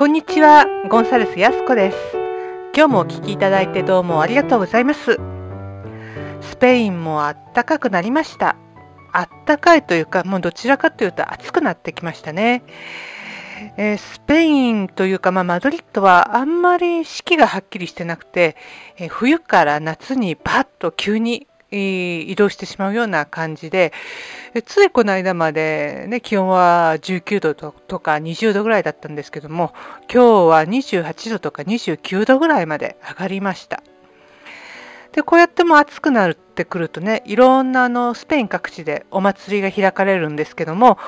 こんにちは、ゴンサレスやすこです。今日もお聞きいただいてどうもありがとうございます。スペインもあったかくなりました。あったかいというか、もうどちらかというと暑くなってきましたね。えースペインというか、まあ、マドリッドはあんまり四季がはっきりしてなくて、えー冬から夏にパッと急に、移動してしまうような感じで、ついこの間まで、ね、気温は19度とか20度ぐらいだったんですけども、今日は28度とか29度ぐらいまで上がりました。で、こうやっても暑くなってくるとね、いろんなあのスペイン各地でお祭りが開かれるんですけども、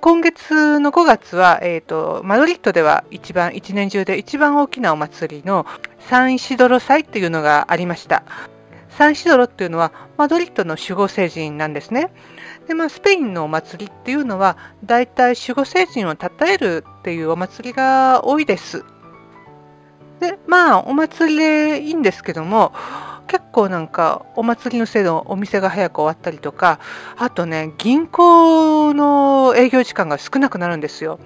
今月の5月は、えっ、と、マドリッドでは一番、一年中で一番大きなお祭りのサンイシドロ祭っていうのがありました。サンシドロっていうのはマドリッドの守護聖人なんですね。で、まあ、スペインのお祭りっていうのは、だいたい守護聖人を称えるっていうお祭りが多いです。で、まあ、お祭りでいいんですけども、結構なんか、お祭りのせいでお店が早く終わったりとか、あとね、銀行の営業時間が少なくなるんですよ。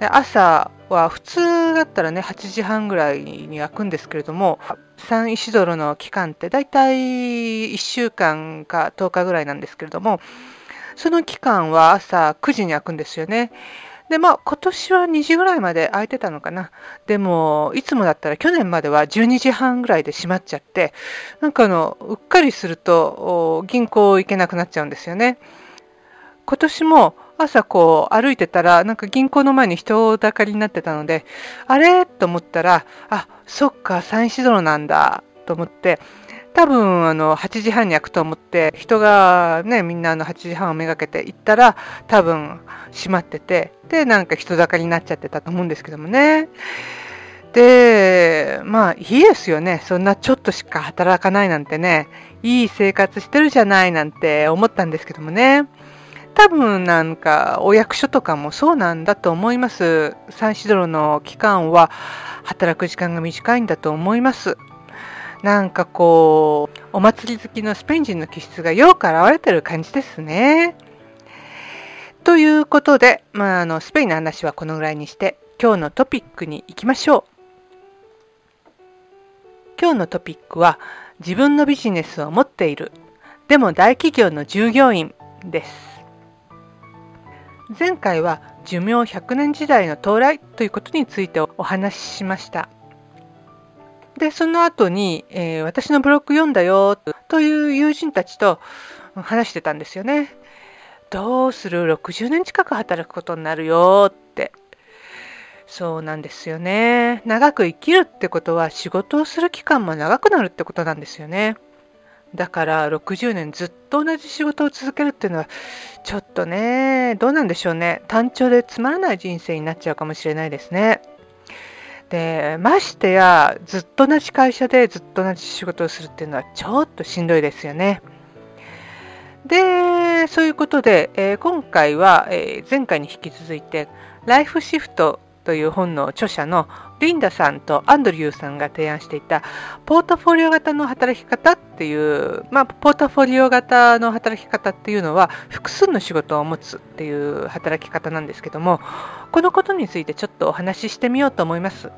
朝は普通だったらね、8時半ぐらいに開くんですけれども、サンイシドロの期間ってだいたい1週間か10日ぐらいなんですけれども、その期間は朝9時に開くんですよね。で、まあ今年は2時ぐらいまで開いてたのかな。でも、いつもだったら去年までは12時半ぐらいで閉まっちゃって、なんかあの、うっかりすると銀行行けなくなっちゃうんですよね。今年も朝こう歩いてたら、なんか銀行の前に人だかりになってたので、あれ？と思ったら、あ、そっか、サンシドロなんだ、と思って、多分あの8時半に開くと思って人がねみんなあの8時半をめがけて行ったら多分閉まっててでなんか人だかりになっちゃってたと思うんですけどもね。でまあいいですよね。そんなちょっとしか働かないなんてね。いい生活してるじゃないなんて思ったんですけどもね。多分なんかお役所とかもそうなんだと思いますサンシドロの期間は働く時間が短いんだと思いますなんかこう、お祭り好きのスペイン人の気質がよく現れてる感じですね。ということで、まあ、あの、スペインの話はこのぐらいにして、今日のトピックに行きましょう。今日のトピックは、自分のビジネスを持っている、でも大企業の従業員です。前回は寿命100年時代の到来ということについてお話ししました。で、その後に、えー私のブログ読んだよという友人たちと話してたんですよね。どうする ?60 年近く働くことになるよって。そうなんですよね。長く生きるってことは仕事をする期間も長くなるってことなんですよね。だから60年ずっと同じ仕事を続けるっていうのはちょっとね、どうなんでしょうね。単調でつまらない人生になっちゃうかもしれないですね。でましてやずっと同じ会社でずっと同じ仕事をするっていうのはちょっとしんどいですよね。でそういうことで、えー今回は、えー前回に引き続いて「ライフシフト」という本の著者のリンダさんとアンドリューさんが提案していたポートフォリオ型の働き方っていう、まあ、ポートフォリオ型の働き方っていうのは複数の仕事を持つっていう働き方なんですけどもこのことについてちょっとお話ししてみようと思います。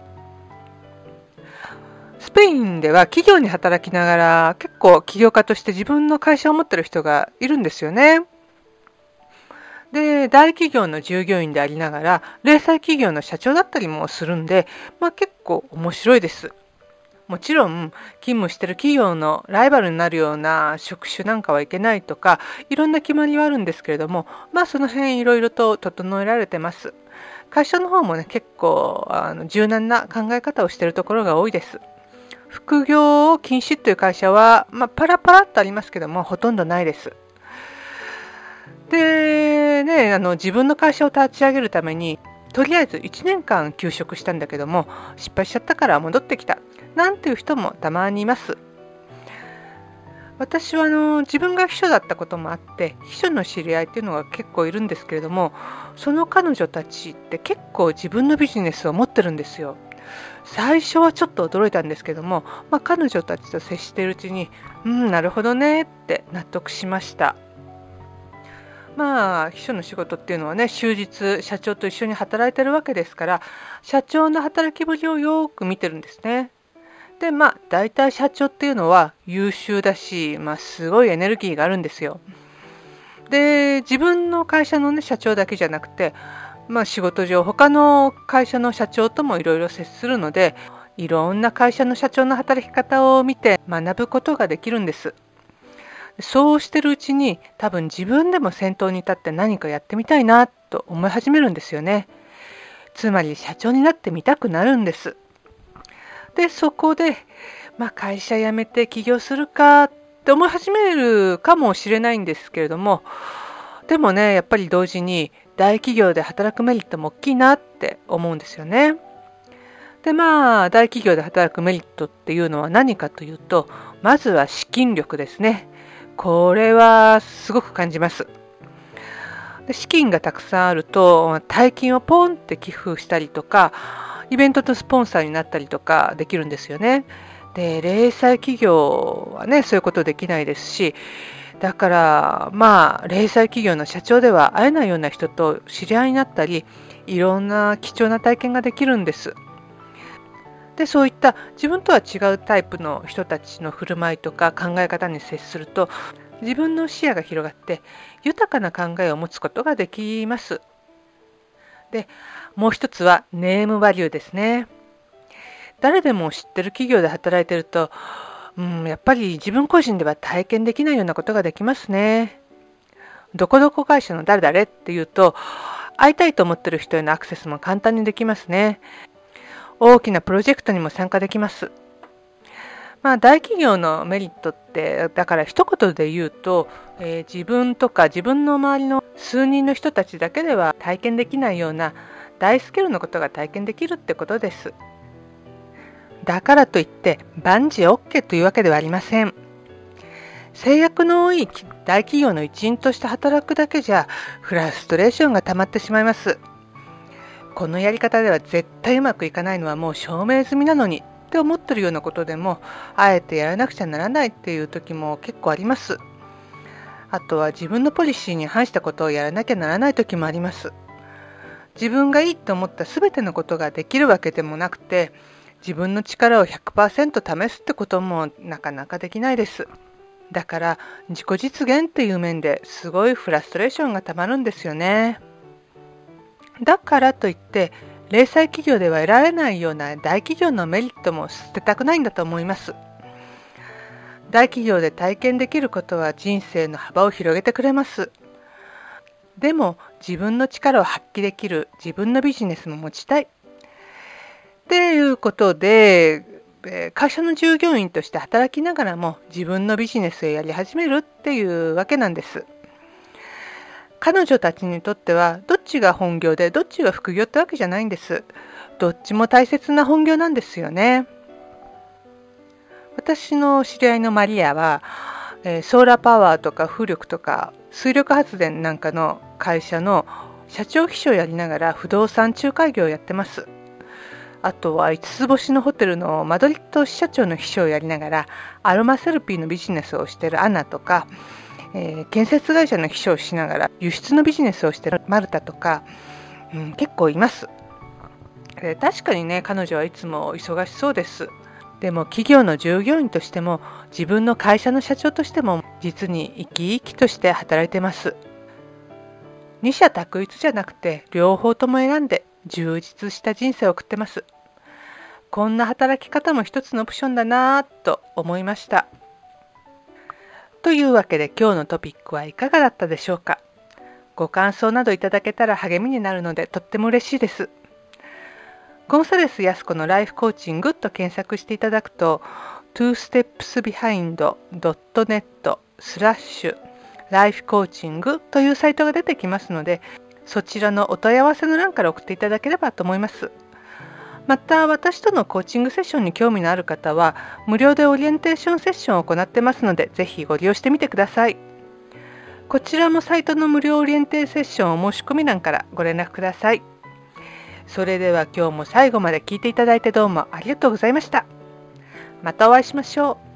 スペインでは企業に働きながら結構起業家として自分の会社を持ってる人がいるんですよね。で、大企業の従業員でありながら、零細企業の社長だったりもするんで、まあ結構面白いです。もちろん、勤務してる企業のライバルになるような職種なんかはいけないとか、いろんな決まりはあるんですけれども、まあその辺いろいろと整えられてます。会社の方もね、結構あの柔軟な考え方をしているところが多いです。副業を禁止という会社は、まあ、パラパラっとありますけども、ほとんどないですで。で、ね、あの、自分の会社を立ち上げるために、とりあえず1年間休職したんだけども、失敗しちゃったから戻ってきた。なんていう人もたまにいます。私はあの自分が秘書だったこともあって秘書の知り合いっていうのが結構いるんですけれどもその彼女たちって結構自分のビジネスを持ってるんですよ。最初はちょっと驚いたんですけども、まあ、彼女たちと接しているうちにうんなるほどねって納得しましたまあ秘書の仕事っていうのはね終日社長と一緒に働いてるわけですから社長の働きぶりをよく見てるんですね。でまあ大体社長っていうのは優秀だし、まあ、すごいエネルギーがあるんですよ。で自分の会社のね社長だけじゃなくて、まあ、仕事上他の会社の社長ともいろいろ接するのでいろんな会社の社長の働き方を見て学ぶことができるんです。そうしてるうちに多分自分でも先頭に立って何かやってみたいなと思い始めるんですよね。つまり社長になってみたくなるんです。でそこで、まあ、会社辞めて起業するかって思い始めるかもしれないんですけれどもでもねやっぱり同時に大企業で働くメリットも大きいなって思うんですよね。でまあ大企業で働くメリットっていうのは何かというとまずは資金力ですね。これはすごく感じます。で資金がたくさんあると大金をポンって寄付したりとかイベントのスポンサーになったりとかできるんですよね。で零細企業はねそういうことできないですしだからまあ零細企業の社長では会えないような人と知り合いになったりいろんな貴重な体験ができるんです。でそういった自分とは違うタイプの人たちの振る舞いとか考え方に接すると自分の視野が広がって豊かな考えを持つことができます。でもう一つはネームバリューですね。誰でも知ってる企業で働いてると、うん、やっぱり自分個人では体験できないようなことができますね。どこどこ会社の誰々っていうと会いたいと思ってる人へのアクセスも簡単にできますね。大きなプロジェクトにも参加できます。まあ、大企業のメリットってだから一言で言うと、えー、自分とか自分の周りの数人の人たちだけでは体験できないような大スケールのことが体験できるってことです。だからといって万事 OK というわけではありません。制約の多い大企業の一員として働くだけじゃフラストレーションが溜まってしまいます。このやり方では絶対うまくいかないのはもう証明済みなのにって思ってるようなことでもあえてやらなくちゃならないっていう時も結構あります。あとは自分のポリシーに反したことをやらなきゃならない時もあります。自分がいいと思った全てのことができるわけでもなくて自分の力を100%試すってこともなかなかできないです。だから自己実現っていう面ですごいフラストレーションがたまるんですよね。だからといって零細企業では得られないような大企業のメリットも捨てたくないんだと思います。大企業で体験できることは人生の幅を広げてくれます。でも自分の力を発揮できる自分のビジネスも持ちたい。っていうことで会社の従業員として働きながらも自分のビジネスをやり始めるっていうわけなんです。彼女たちにとってはどちが本業でどっちが副業ってわけじゃないんです。どっちも大切な本業なんですよね。私の知り合いのマリアは、え、ソーラーパワーとか風力とか水力発電なんかの会社の社長秘書をやりながら不動産仲介業をやってます。あとは5つ星のホテルのマドリッド支社長の秘書をやりながらアロマセルピーのビジネスをしてるアナとかえー、建設会社の秘書をしながら輸出のビジネスをしてるマルタとか、うん、結構います、えー、確かにね彼女はいつも忙しそうです。でも企業の従業員としても自分の会社の社長としても実に生き生きとして働いてます。二者択一じゃなくて両方とも選んで充実した人生を送ってます。こんな働き方も一つのオプションだなぁと思いました。というわけで今日のトピックはいかがだったでしょうか？ご感想などいただけたら励みになるのでとっても嬉しいです。ゴンサレス・ヤスコのライフコーチングと検索していただくと twostepsbehind.net スラッシュライフコーチングというサイトが出てきますのでそちらのお問い合わせの欄から送っていただければと思います。また私とのコーチングセッションに興味のある方は無料でオリエンテーションセッションを行ってますのでぜひご利用してみてください。こちらもサイトの無料オリエンテーセッションお申し込み欄からご連絡ください。それでは今日も最後まで聞いていただいてどうもありがとうございました。またお会いしましょう。